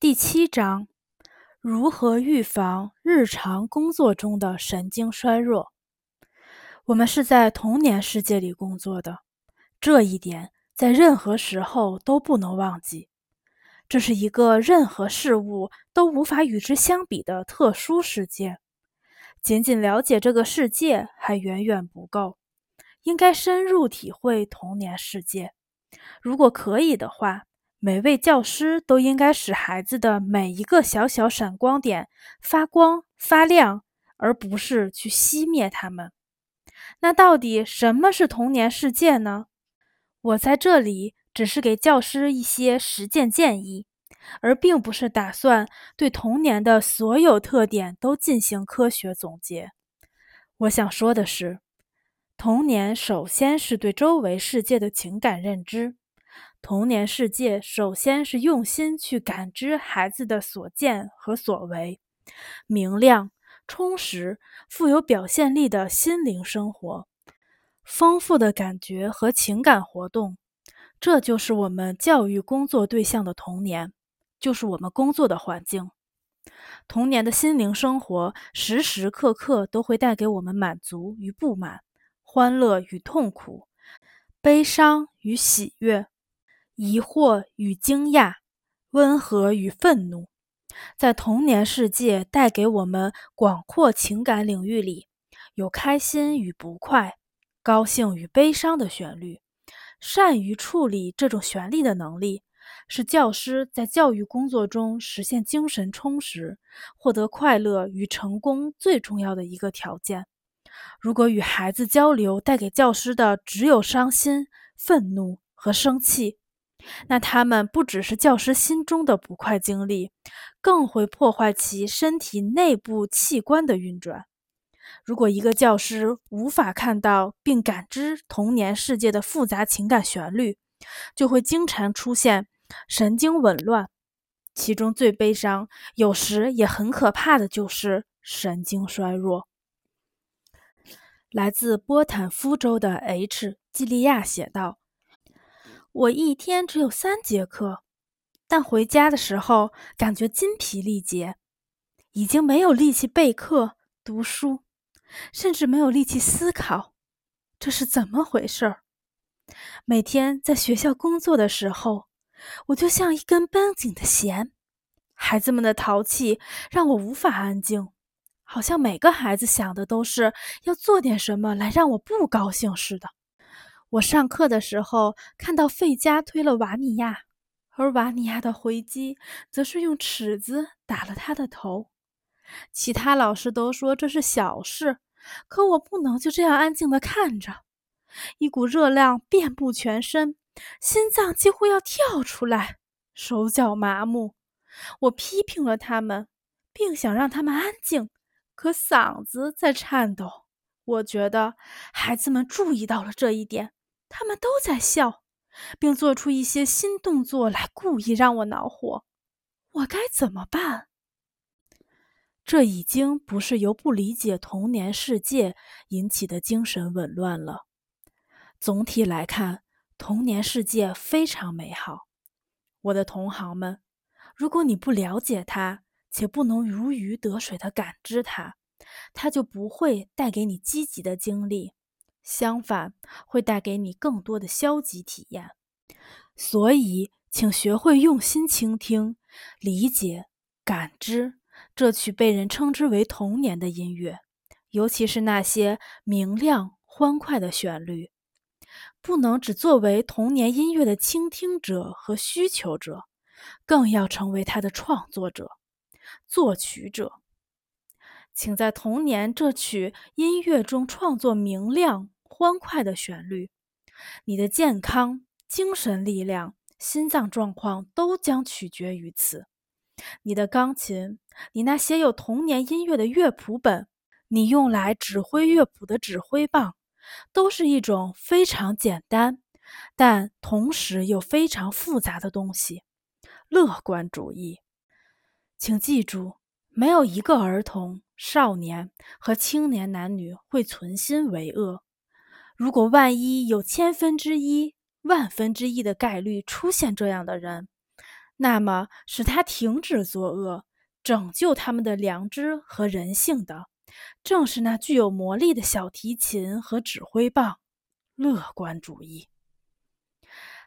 第七章：如何预防日常工作中的神经衰弱？我们是在童年世界里工作的，这一点在任何时候都不能忘记。这是一个任何事物都无法与之相比的特殊世界。仅仅了解这个世界还远远不够，应该深入体会童年世界。如果可以的话。每位教师都应该使孩子的每一个小小闪光点发光发亮，而不是去熄灭它们。那到底什么是童年世界呢？我在这里只是给教师一些实践建议，而并不是打算对童年的所有特点都进行科学总结。我想说的是，童年首先是对周围世界的情感认知。童年世界首先是用心去感知孩子的所见和所为，明亮、充实、富有表现力的心灵生活，丰富的感觉和情感活动，这就是我们教育工作对象的童年，就是我们工作的环境。童年的心灵生活时时刻刻都会带给我们满足与不满、欢乐与痛苦、悲伤与喜悦。疑惑与惊讶，温和与愤怒，在童年世界带给我们广阔情感领域里，有开心与不快、高兴与悲伤的旋律。善于处理这种旋律的能力，是教师在教育工作中实现精神充实、获得快乐与成功最重要的一个条件。如果与孩子交流带给教师的只有伤心、愤怒和生气，那他们不只是教师心中的不快经历，更会破坏其身体内部器官的运转。如果一个教师无法看到并感知童年世界的复杂情感旋律，就会经常出现神经紊乱。其中最悲伤，有时也很可怕的就是神经衰弱。来自波坦夫州的 H. 基利亚写道。我一天只有三节课，但回家的时候感觉筋疲力竭，已经没有力气备课、读书，甚至没有力气思考，这是怎么回事儿？每天在学校工作的时候，我就像一根绷紧的弦，孩子们的淘气让我无法安静，好像每个孩子想的都是要做点什么来让我不高兴似的。我上课的时候看到费加推了瓦尼亚，而瓦尼亚的回击则是用尺子打了他的头。其他老师都说这是小事，可我不能就这样安静的看着。一股热量遍布全身，心脏几乎要跳出来，手脚麻木。我批评了他们，并想让他们安静，可嗓子在颤抖。我觉得孩子们注意到了这一点。他们都在笑，并做出一些新动作来，故意让我恼火。我该怎么办？这已经不是由不理解童年世界引起的精神紊乱了。总体来看，童年世界非常美好。我的同行们，如果你不了解它，且不能如鱼得水的感知它，它就不会带给你积极的经历。相反，会带给你更多的消极体验。所以，请学会用心倾听、理解、感知这曲被人称之为童年的音乐，尤其是那些明亮、欢快的旋律。不能只作为童年音乐的倾听者和需求者，更要成为它的创作者、作曲者。请在童年这曲音乐中创作明亮。欢快的旋律，你的健康、精神力量、心脏状况都将取决于此。你的钢琴，你那些有童年音乐的乐谱本，你用来指挥乐谱的指挥棒，都是一种非常简单，但同时又非常复杂的东西——乐观主义。请记住，没有一个儿童、少年和青年男女会存心为恶。如果万一有千分之一、万分之一的概率出现这样的人，那么使他停止作恶、拯救他们的良知和人性的，正是那具有魔力的小提琴和指挥棒——乐观主义。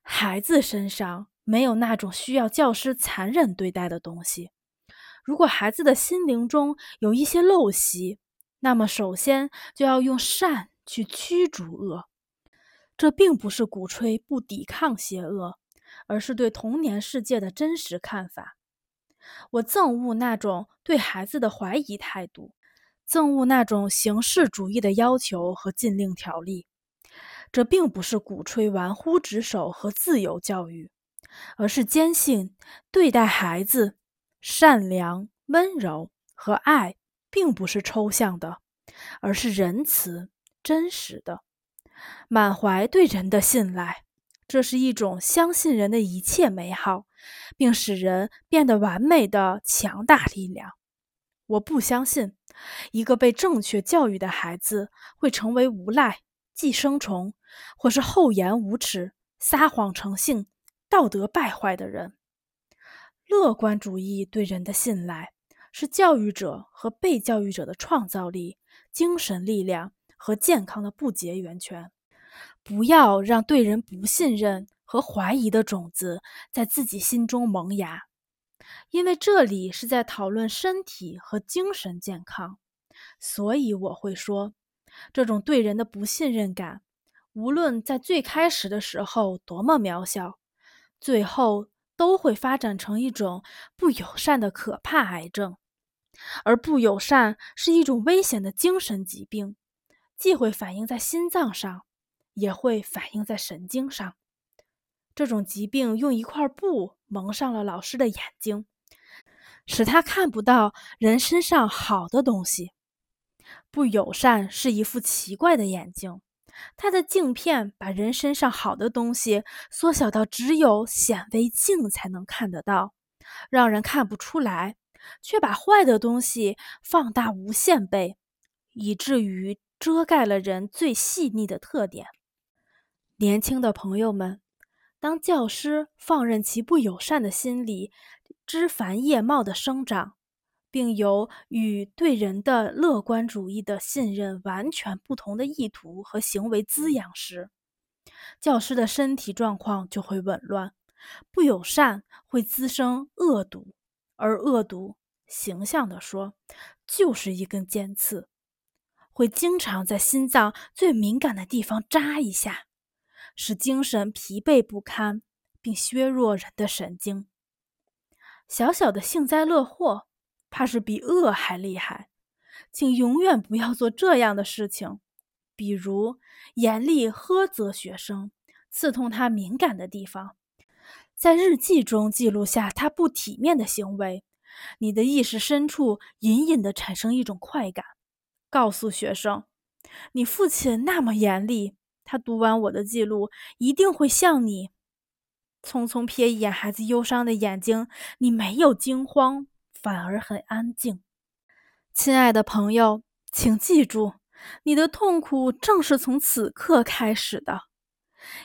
孩子身上没有那种需要教师残忍对待的东西。如果孩子的心灵中有一些陋习，那么首先就要用善去驱逐恶。这并不是鼓吹不抵抗邪恶，而是对童年世界的真实看法。我憎恶那种对孩子的怀疑态度，憎恶那种形式主义的要求和禁令条例。这并不是鼓吹玩忽职守和自由教育，而是坚信对待孩子。善良、温柔和爱并不是抽象的，而是仁慈、真实的，满怀对人的信赖。这是一种相信人的一切美好，并使人变得完美的强大力量。我不相信一个被正确教育的孩子会成为无赖、寄生虫，或是厚颜无耻、撒谎成性、道德败坏的人。乐观主义对人的信赖，是教育者和被教育者的创造力、精神力量和健康的不竭源泉。不要让对人不信任和怀疑的种子在自己心中萌芽，因为这里是在讨论身体和精神健康。所以我会说，这种对人的不信任感，无论在最开始的时候多么渺小，最后。都会发展成一种不友善的可怕癌症，而不友善是一种危险的精神疾病，既会反映在心脏上，也会反映在神经上。这种疾病用一块布蒙上了老师的眼睛，使他看不到人身上好的东西。不友善是一副奇怪的眼睛。它的镜片把人身上好的东西缩小到只有显微镜才能看得到，让人看不出来，却把坏的东西放大无限倍，以至于遮盖了人最细腻的特点。年轻的朋友们，当教师放任其不友善的心理枝繁叶茂的生长。并有与对人的乐观主义的信任完全不同的意图和行为滋养时，教师的身体状况就会紊乱，不友善会滋生恶毒，而恶毒，形象地说，就是一根尖刺，会经常在心脏最敏感的地方扎一下，使精神疲惫不堪，并削弱人的神经。小小的幸灾乐祸。怕是比恶还厉害，请永远不要做这样的事情，比如严厉呵责学生，刺痛他敏感的地方，在日记中记录下他不体面的行为。你的意识深处隐隐的产生一种快感，告诉学生，你父亲那么严厉，他读完我的记录一定会像你。匆匆瞥一眼孩子忧伤的眼睛，你没有惊慌。反而很安静，亲爱的朋友，请记住，你的痛苦正是从此刻开始的，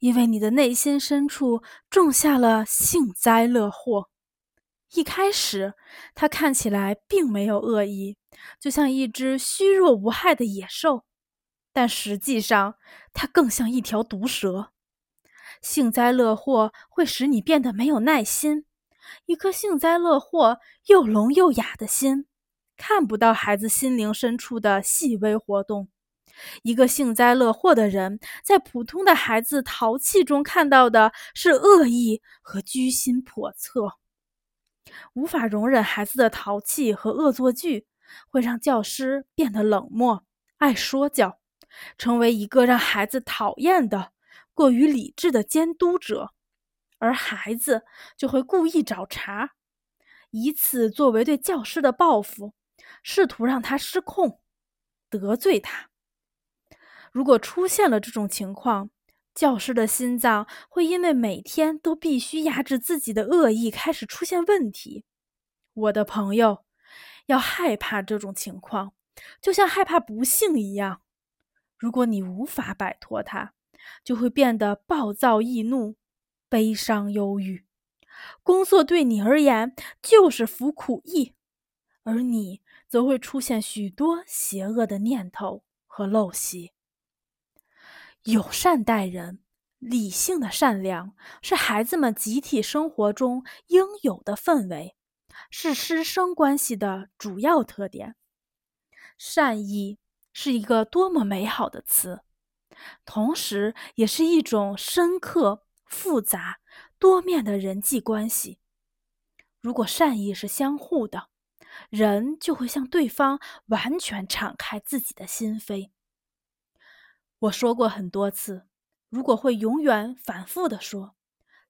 因为你的内心深处种下了幸灾乐祸。一开始，它看起来并没有恶意，就像一只虚弱无害的野兽，但实际上，它更像一条毒蛇。幸灾乐祸会使你变得没有耐心。一颗幸灾乐祸又聋又哑的心，看不到孩子心灵深处的细微活动。一个幸灾乐祸的人，在普通的孩子淘气中看到的是恶意和居心叵测。无法容忍孩子的淘气和恶作剧，会让教师变得冷漠、爱说教，成为一个让孩子讨厌的、过于理智的监督者。而孩子就会故意找茬，以此作为对教师的报复，试图让他失控，得罪他。如果出现了这种情况，教师的心脏会因为每天都必须压制自己的恶意开始出现问题。我的朋友，要害怕这种情况，就像害怕不幸一样。如果你无法摆脱它，就会变得暴躁易怒。悲伤、忧郁，工作对你而言就是服苦役，而你则会出现许多邪恶的念头和陋习。友善待人、理性的善良是孩子们集体生活中应有的氛围，是师生关系的主要特点。善意是一个多么美好的词，同时也是一种深刻、复杂、多面的人际关系。如果善意是相互的，人就会向对方完全敞开自己的心扉。我说过很多次，如果会永远反复的说，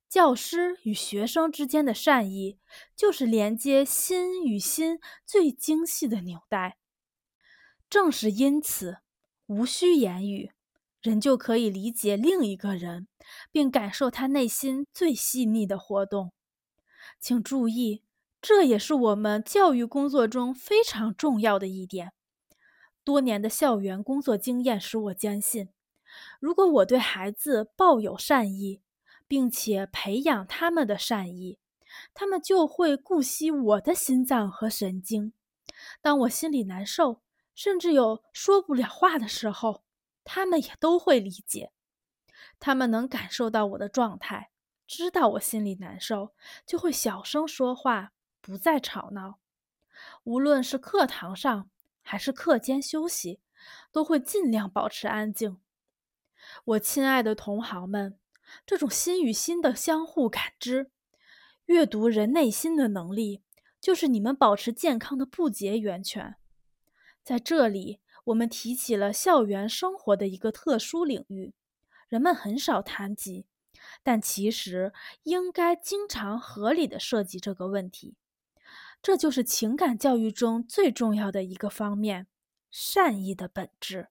教师与学生之间的善意，就是连接心与心最精细的纽带。正是因此，无需言语，人就可以理解另一个人，并感受他内心最细腻的活动。请注意，这也是我们教育工作中非常重要的一点。多年的校园工作经验使我坚信，如果我对孩子抱有善意，并且培养他们的善意，他们就会顾惜我的心脏和神经。当我心里难受，甚至有说不了话的时候，他们也都会理解。他们能感受到我的状态，知道我心里难受，就会小声说话，不再吵闹。无论是课堂上，还是课间休息，都会尽量保持安静。我亲爱的同行们，这种心与心的相互感知、阅读人内心的能力，就是你们保持健康的不竭源泉。在这里，我们提起了校园生活的一个特殊领域，人们很少谈及，但其实应该经常合理的涉及这个问题。这就是情感教育中最重要的一个方面——善意的本质。